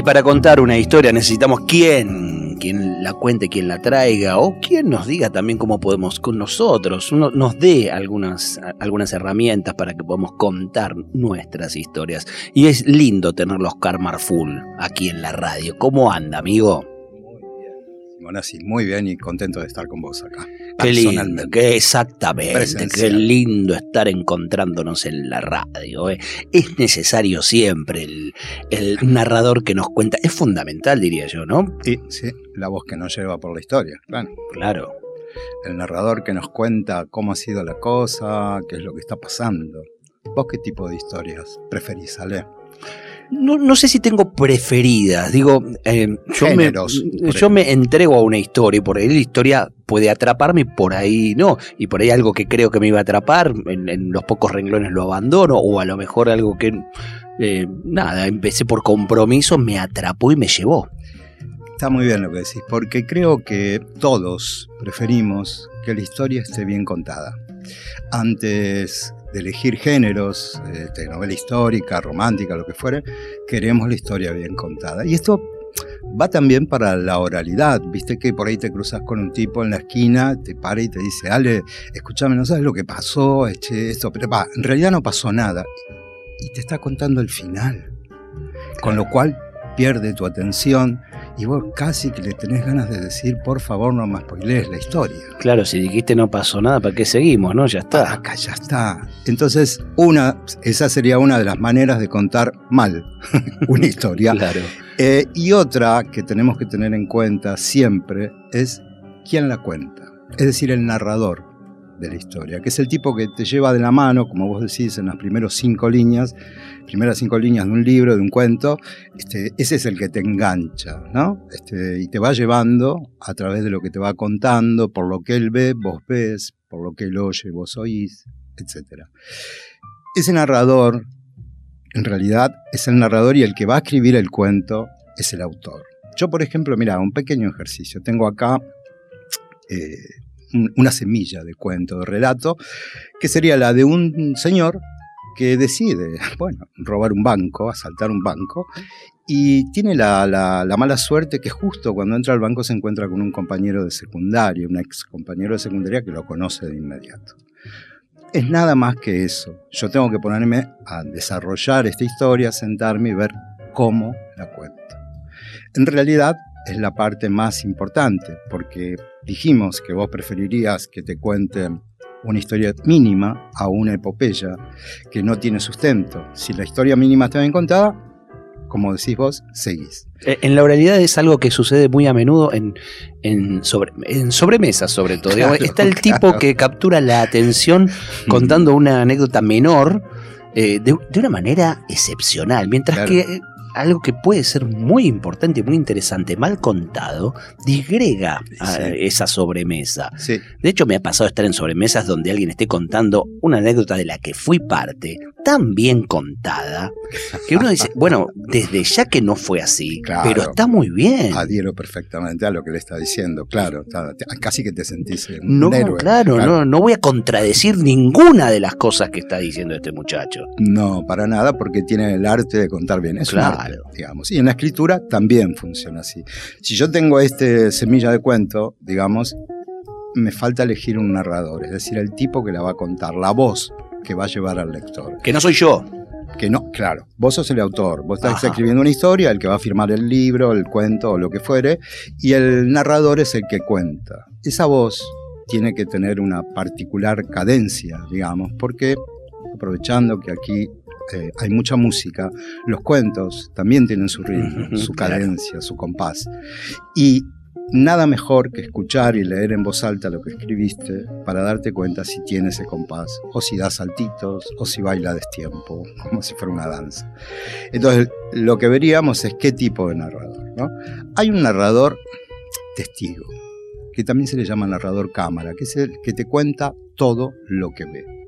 Y para contar una historia necesitamos quién, quien la cuente, quien la traiga, o quien nos diga también cómo podemos con nosotros, nos dé algunas, algunas herramientas para que podamos contar nuestras historias. Y es lindo tener los Karmar Full aquí en la radio. ¿Cómo anda, amigo? Así muy bien y contento de estar con vos acá. Qué lindo, qué exactamente, qué lindo estar encontrándonos en la radio. ¿eh? Es necesario siempre el, el, narrador que nos cuenta, es fundamental diría yo, ¿no? Y, sí, la voz que nos lleva por la historia, claro. Claro. El narrador que nos cuenta cómo ha sido la cosa, qué es lo que está pasando. ¿Vos qué tipo de historias preferís, Ale? No, sé si tengo preferidas. Digo, eh, yo, me, yo me entrego a una historia y por ahí la historia puede atraparme y por ahí no. Y por ahí algo que creo que me iba a atrapar, en, los pocos renglones lo abandono. O a lo mejor algo que, eh, nada, empecé por compromiso, me atrapó y me llevó. Está muy bien lo que decís, porque creo que todos preferimos que la historia esté bien contada. Antes de elegir géneros, este, novela histórica, romántica, lo que fuere, queremos la historia bien contada. Y esto va también para la oralidad, viste que por ahí te cruzas con un tipo en la esquina, te para y te dice, Ale, escúchame, no sabes lo que pasó, este, esto, pero va, en realidad no pasó nada. Y te está contando el final. Con lo cual pierde tu atención y vos casi que le tenés ganas de decir, por favor, no más spoilees la historia. Claro, si dijiste no pasó nada, ¿para qué seguimos? ¿No? Ya está. Acá ya está. Entonces, una, esa sería una de las maneras de contar mal una historia. claro. Eh, y otra que tenemos que tener en cuenta siempre es quién la cuenta. Es decir, el narrador de la historia, que es el tipo que te lleva de la mano, como vos decís, en las primeras cinco líneas, primeras cinco líneas de un libro, de un cuento, este, ese es el que te engancha, ¿no? Este, y te va llevando a través de lo que te va contando, por lo que él ve, vos ves, por lo que él oye, vos oís, etc. Ese narrador, en realidad, es el narrador y el que va a escribir el cuento es el autor. Yo, por ejemplo, mira, un pequeño ejercicio. Tengo acá eh, una semilla de cuento, de relato, que sería la de un señor que decide, bueno, robar un banco, asaltar un banco, y tiene la, mala suerte que justo cuando entra al banco se encuentra con un compañero de secundaria, un ex compañero de secundaria que lo conoce de inmediato. Es nada más que eso. Yo tengo que ponerme a desarrollar esta historia, sentarme y ver cómo la cuento. En realidad es la parte más importante, porque dijimos que vos preferirías que te cuenten una historia mínima a una epopeya que no tiene sustento. Si la historia mínima está bien contada, como decís vos, seguís. Eh, en la oralidad es algo que sucede muy a menudo en, en, sobre, en sobremesas, sobre todo. Está el tipo que captura la atención contando una anécdota menor eh, de, una manera excepcional, mientras que algo que puede ser muy importante y muy interesante, mal contado, disgrega a esa sobremesa. De hecho, me ha pasado estar en sobremesas donde alguien esté contando una anécdota de la que fui parte, tan bien contada, que uno dice, bueno, desde ya que no fue así, pero está muy bien. Adhiero perfectamente a lo que le está diciendo, claro, casi que te sentís un no, Claro, claro, No, no voy a contradecir ninguna de las cosas que está diciendo este muchacho. No, para nada, porque tiene el arte de contar bien. Es claro digamos. Y en la escritura también funciona así. Si yo tengo este semilla de cuento, digamos, me falta elegir un narrador, es decir, el tipo que la va a contar, la voz que va a llevar al lector. Que no soy yo. Que no, claro, vos sos el autor, vos estás escribiendo una historia, el que va a firmar el libro, el cuento o lo que fuere, y el narrador es el que cuenta. Esa voz tiene que tener una particular cadencia, digamos, porque aprovechando que aquí eh, hay mucha música, los cuentos también tienen su ritmo, su cadencia, su compás. Y nada mejor que escuchar y leer en voz alta lo que escribiste para darte cuenta si tiene ese compás, o si da saltitos, o si baila destiempo, como si fuera una danza. Entonces, lo que veríamos es qué tipo de narrador. ¿no? Hay un narrador testigo, que también se le llama narrador cámara, que es el que te cuenta todo lo que ve.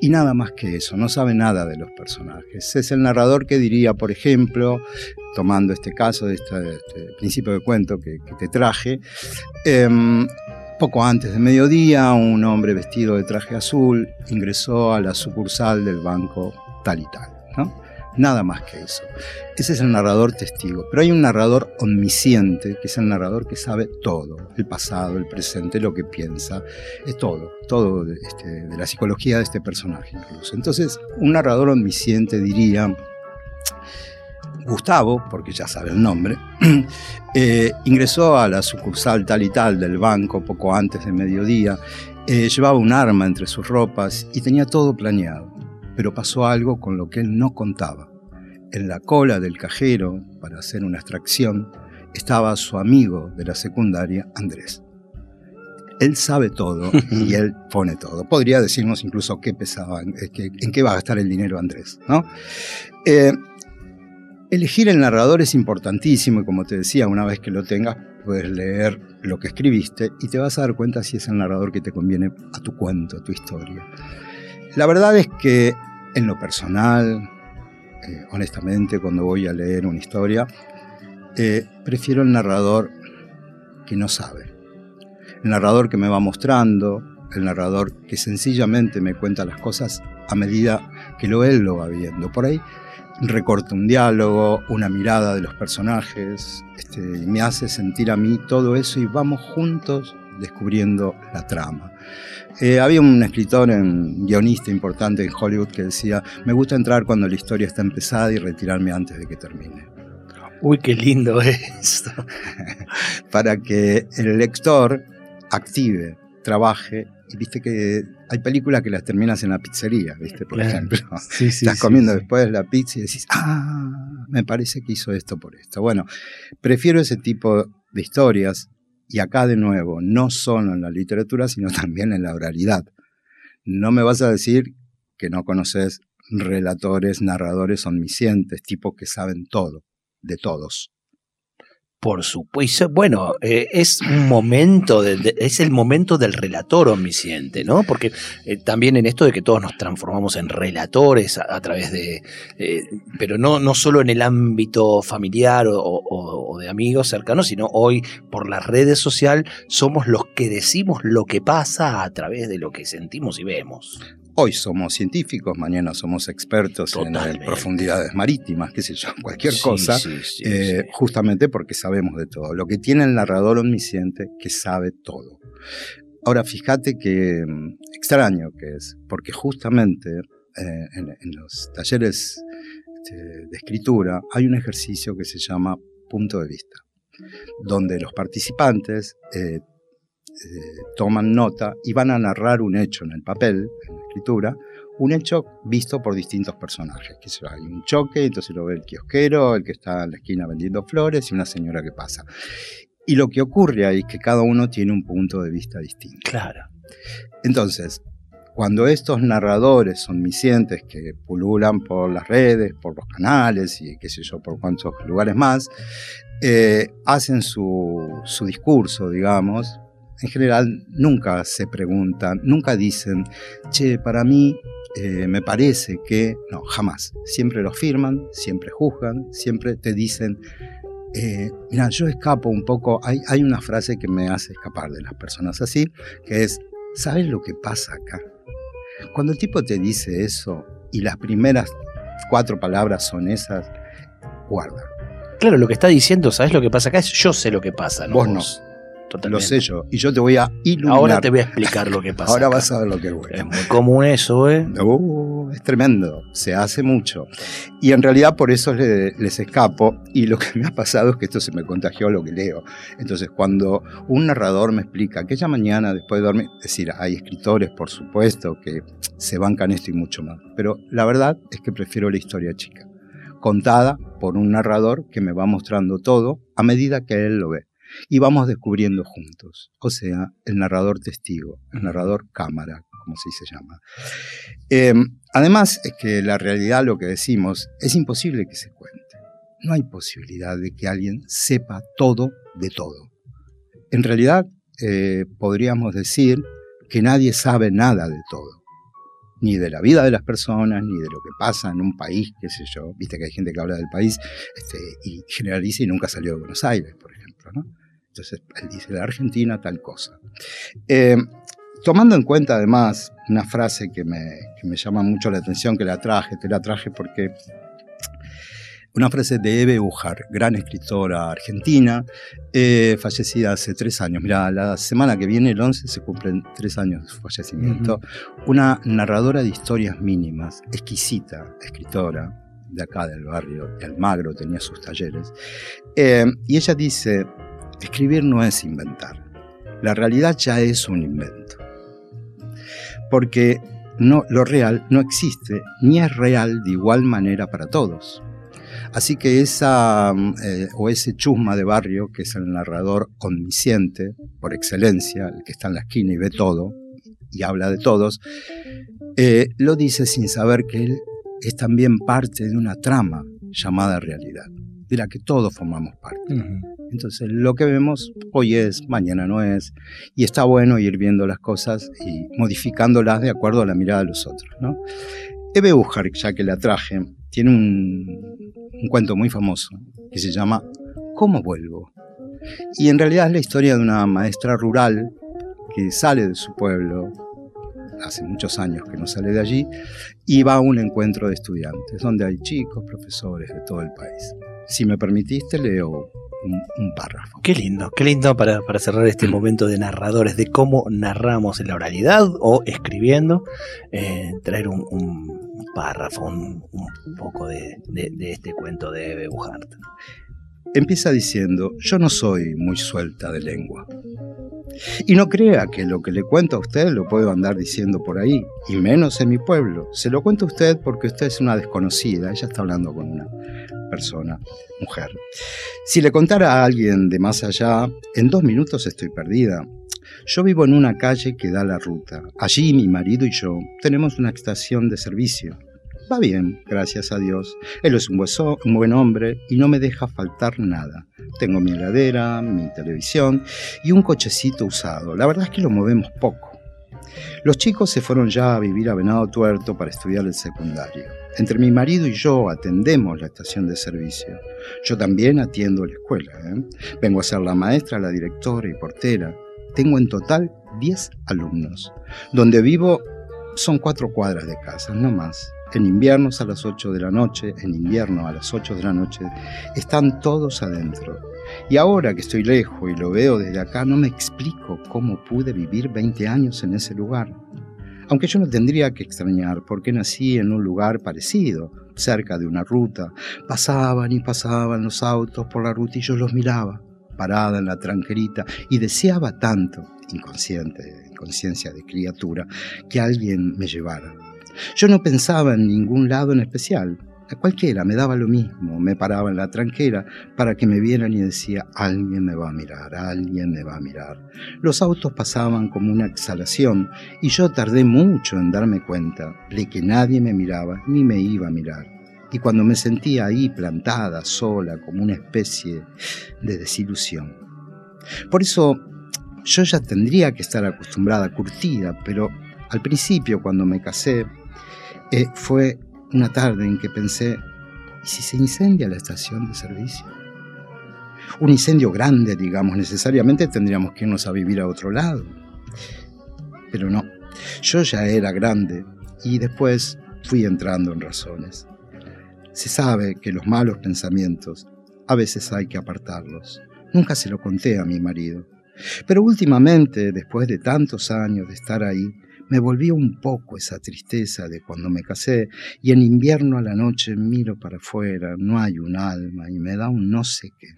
Y nada más que eso, no sabe nada de los personajes. Es el narrador que diría, por ejemplo, tomando este caso de este, principio de cuento que, te traje, em, poco antes de mediodía, un hombre vestido de traje azul ingresó a la sucursal del banco tal y tal. Nada más que eso. Ese es el narrador testigo. Pero hay un narrador omnisciente, que es el narrador que sabe todo, el pasado, el presente, lo que piensa, es todo, todo de, este, de la psicología de este personaje incluso. Entonces, un narrador omnisciente diría, Gustavo, porque ya sabe el nombre, eh, ingresó a la sucursal tal y tal del banco poco antes de mediodía, eh, llevaba un arma entre sus ropas y tenía todo planeado pero pasó algo con lo que él no contaba. En la cola del cajero, para hacer una extracción, estaba su amigo de la secundaria, Andrés. Él sabe todo y él pone todo. Podría decirnos incluso qué pesaba, en qué va a gastar el dinero Andrés. ¿no? Eh, elegir el narrador es importantísimo y como te decía, una vez que lo tengas, puedes leer lo que escribiste y te vas a dar cuenta si es el narrador que te conviene a tu cuento, a tu historia. La verdad es que en lo personal, eh, honestamente, cuando voy a leer una historia, eh, prefiero el narrador que no sabe. El narrador que me va mostrando, el narrador que sencillamente me cuenta las cosas a medida que lo él lo va viendo. Por ahí recorta un diálogo, una mirada de los personajes, este, me hace sentir a mí todo eso y vamos juntos descubriendo la trama. Eh, había un escritor, un guionista importante en Hollywood que decía, me gusta entrar cuando la historia está empezada y retirarme antes de que termine. Uy, qué lindo esto. Para que el lector active, trabaje. Y viste que hay películas que las terminas en la pizzería, viste, por ejemplo. Estás comiendo después la pizza y decís, ah, me parece que hizo esto por esto. Bueno, prefiero ese tipo de historias y acá de nuevo, no solo en la literatura, sino también en la oralidad. No me vas a decir que no conoces relatores, narradores omniscientes, tipos que saben todo, de todos. Por supuesto. Bueno, eh, es un momento, es el momento del relator omnisciente, ¿no? Porque eh, también en esto de que todos nos transformamos en relatores a, través de, eh, pero no, no solo en el ámbito familiar o, de amigos cercanos, sino hoy por las redes sociales somos los que decimos lo que pasa a través de lo que sentimos y vemos. Hoy somos científicos, mañana somos expertos en, profundidades marítimas, qué sé yo, cualquier cosa, eh, justamente porque sabemos de todo. Lo que tiene el narrador omnisciente, que sabe todo. Ahora, fíjate que mm, extraño que es, porque justamente eh, en, los talleres este, de escritura hay un ejercicio que se llama punto de vista, donde los participantes eh, eh, toman nota y van a narrar un hecho en el papel, en la escritura, un hecho visto por distintos personajes. Que hay un choque, entonces lo ve el kiosquero, el que está en la esquina vendiendo flores y una señora que pasa. Y lo que ocurre ahí es que cada uno tiene un punto de vista distinto. Claro. Entonces, cuando estos narradores omniscientes que pululan por las redes, por los canales y qué sé yo, por cuántos lugares más, eh, hacen su, su discurso, digamos, en general nunca se preguntan, nunca dicen, che, para mí eh, me parece que, no, jamás. Siempre lo firman, siempre juzgan, siempre te dicen, eh, mira, yo escapo un poco, hay, hay una frase que me hace escapar de las personas así, que es, ¿sabes lo que pasa acá? Cuando el tipo te dice eso y las primeras cuatro palabras son esas, guarda. Claro, lo que está diciendo, ¿sabes lo que pasa acá? Es yo sé lo que pasa, ¿no? Vos no. Lo sé yo. Y yo te voy a iluminar. Ahora te voy a explicar lo que pasa. Ahora vas a ver lo que es bueno. Es muy común eso, ¿eh? Uh, es tremendo. Se hace mucho. Y en realidad por eso les, escapo. Y lo que me ha pasado es que esto se me contagió lo que leo. Entonces, cuando un narrador me explica aquella mañana después de dormir, es decir, hay escritores, por supuesto, que se bancan esto y mucho más. Pero la verdad es que prefiero la historia chica. Contada por un narrador que me va mostrando todo a medida que él lo ve y vamos descubriendo juntos. O sea, el narrador testigo, el narrador cámara, como se llama. Em, además, es que la realidad, lo que decimos, es imposible que se cuente. No hay posibilidad de que alguien sepa todo de todo. en realidad eh, podríamos decir que nadie sabe nada de todo, ni de la vida de las personas, ni de lo que pasa en un país, qué sé yo. Viste que hay gente que habla del país este, y generaliza y nunca salió de Buenos Aires, por ejemplo. ¿no? Entonces, él dice, la Argentina tal cosa. Eh, tomando en cuenta además una frase que me, que me llama mucho la atención, que la traje, te la traje porque una frase de Eve Ujar, gran escritora argentina, eh, fallecida hace tres años. Mira, la semana que viene, el 11, se cumplen tres años de su fallecimiento. Una narradora de historias mínimas, exquisita escritora, de acá del barrio de Almagro, tenía sus talleres. Eh, y ella dice, escribir no es inventar, la realidad ya es un invento. Porque no, lo real no existe, ni es real de igual manera para todos. Así que esa, mm, eh, o ese chusma de barrio, que es el narrador omnisciente, por excelencia, el que está en la esquina y ve todo, y habla de todos, eh, lo dice sin saber que él es también parte de una trama llamada realidad, de la que todos formamos parte. Entonces, lo que vemos hoy es, mañana no es, y está bueno ir viendo las cosas y modificándolas de acuerdo a la mirada de los otros. ¿no? Eve Ujar, ya que la traje, tiene un, un cuento muy famoso que se llama ¿Cómo vuelvo? Y en realidad es la historia de una maestra rural que sale de su pueblo, hace muchos años que no sale de allí, y va a un encuentro de estudiantes, donde hay chicos, profesores de todo el país. Si me permitiste, leo un, párrafo. Qué lindo, qué lindo para, cerrar este momento de narradores, de cómo narramos en la oralidad o escribiendo, eh, traer un, párrafo, un, poco de, este cuento de Bebuhart. Empieza diciendo, yo no soy muy suelta de lengua. Y no crea que lo que le cuento a usted lo puedo andar diciendo por ahí, y menos en mi pueblo. Se lo cuento a usted porque usted es una desconocida, ella está hablando con una persona, mujer. Si le contara a alguien de más allá, en dos minutos estoy perdida. Yo vivo en una calle que da la ruta. Allí mi marido y yo tenemos una estación de servicio. Va bien, gracias a Dios. Él es un, buen hombre y no me deja faltar nada. Tengo mi heladera, mi televisión y un cochecito usado. La verdad es que lo movemos poco. Los chicos se fueron ya a vivir a Venado Tuerto para estudiar el secundario. Entre mi marido y yo atendemos la estación de servicio. Yo también atiendo la escuela. ¿eh? Vengo a ser la maestra, la directora y portera. Tengo en total 10 alumnos. Donde vivo son cuatro cuadras de casa, no más. En inviernos a las 8 de la noche, en invierno a las 8 de la noche, están todos adentro. Y ahora que estoy lejos y lo veo desde acá, no me explico cómo pude vivir 20 años en ese lugar. Aunque yo no tendría que extrañar, porque nací en un lugar parecido, cerca de una ruta. Pasaban y pasaban los autos por la ruta y yo los miraba, parada en la tranquerita, y deseaba tanto, inconsciente, inconsciencia de criatura, que alguien me llevara. Yo no pensaba en ningún lado en especial. Cualquiera me daba lo mismo. Me paraba en la tranquera para que me vieran y decía, alguien me va a mirar, alguien me va a mirar. Los autos pasaban como una exhalación y yo tardé mucho en darme cuenta de que nadie me miraba ni me iba a mirar. Y cuando me sentía ahí plantada, sola, como una especie de desilusión. Por eso yo ya tendría que estar acostumbrada, curtida, pero al principio cuando me casé, eh, fue una tarde en que pensé, ¿y si se incendia la estación de servicio? Un incendio grande, digamos, necesariamente tendríamos que irnos a vivir a otro lado. Pero no, yo ya era grande y después fui entrando en razones. Se sabe que los malos pensamientos a veces hay que apartarlos. Nunca se lo conté a mi marido. Pero últimamente, después de tantos años de estar ahí, me volvió un poco esa tristeza de cuando me casé y en invierno a la noche miro para afuera, no hay un alma y me da un no sé qué.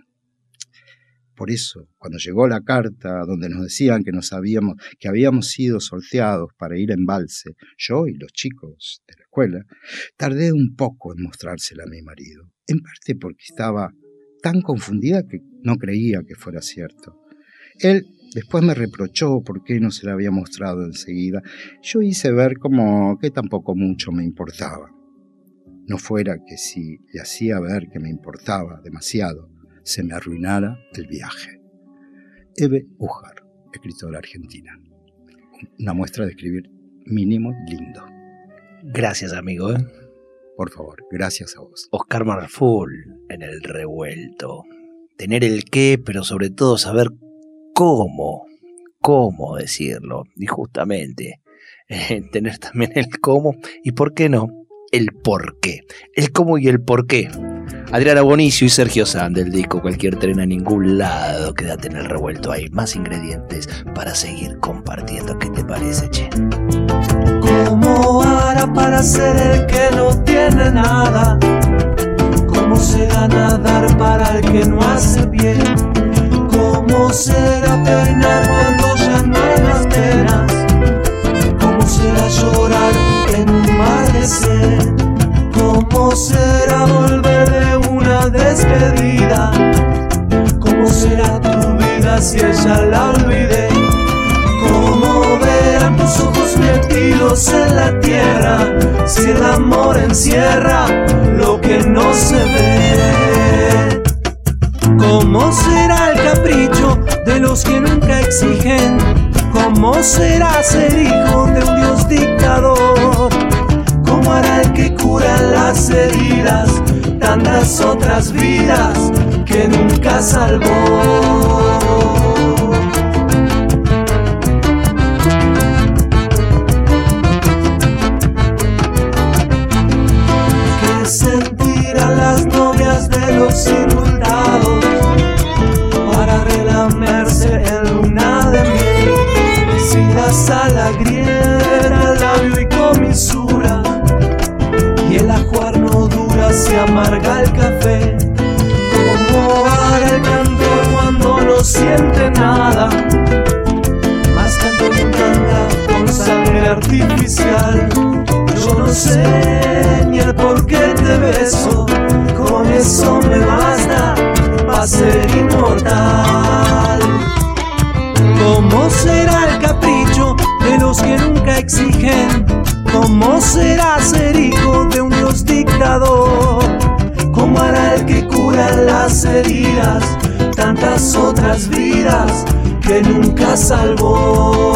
Por eso, cuando llegó la carta donde nos decían que nos habíamos, que habíamos sido sorteados para ir en balse, yo y los chicos de la escuela, tardé un poco en mostrársela a mi marido, en parte porque estaba tan confundida que no creía que fuera cierto. Él Después me reprochó por qué no se la había mostrado enseguida. Yo hice ver como que tampoco mucho me importaba. No fuera que si le hacía ver que me importaba demasiado, se me arruinara el viaje. Eve Ujar, escritora argentina. Una muestra de escribir mínimo lindo. Gracias, amigo. ¿eh? Por favor, gracias a vos. Oscar Marful en el revuelto. Tener el qué, pero sobre todo saber cómo, cómo decirlo. Y justamente eh, tener también el cómo y por qué no, el por qué. El cómo y el por qué. Adriana Bonicio y Sergio Sand del disco Cualquier tren a ningún lado. Quédate en el revuelto. Hay más ingredientes para seguir compartiendo. ¿Qué te parece, che? ¿Cómo hará para ser el que no tiene nada? ¿Cómo será nadar para el que no hace bien? ¿Cómo será peinar cuando ya no hay más penas? ¿Cómo será llorar en un mar de sed? ¿Cómo será volver de una despedida? ¿Cómo será tu vida si ella la olvidé? ¿Cómo verán tus ojos metidos en la tierra si el amor encierra lo que no se ve? ¿Cómo será el capricho que nunca exigen? ¿Cómo será ser hijo de un Dios dictador? ¿Cómo hará el que cura las heridas tantas otras vidas que nunca salvó? Y el ajuar no dura, se amarga el café. ¿Cómo hará el cantor cuando no siente nada? Más canto que canta con sangre artificial. Yo no sé ni el por qué te beso, con eso me basta para ser inmortal. ¿Cómo será ser hijo de un dios dictador? ¿Cómo hará el que cura las heridas tantas otras vidas que nunca salvó?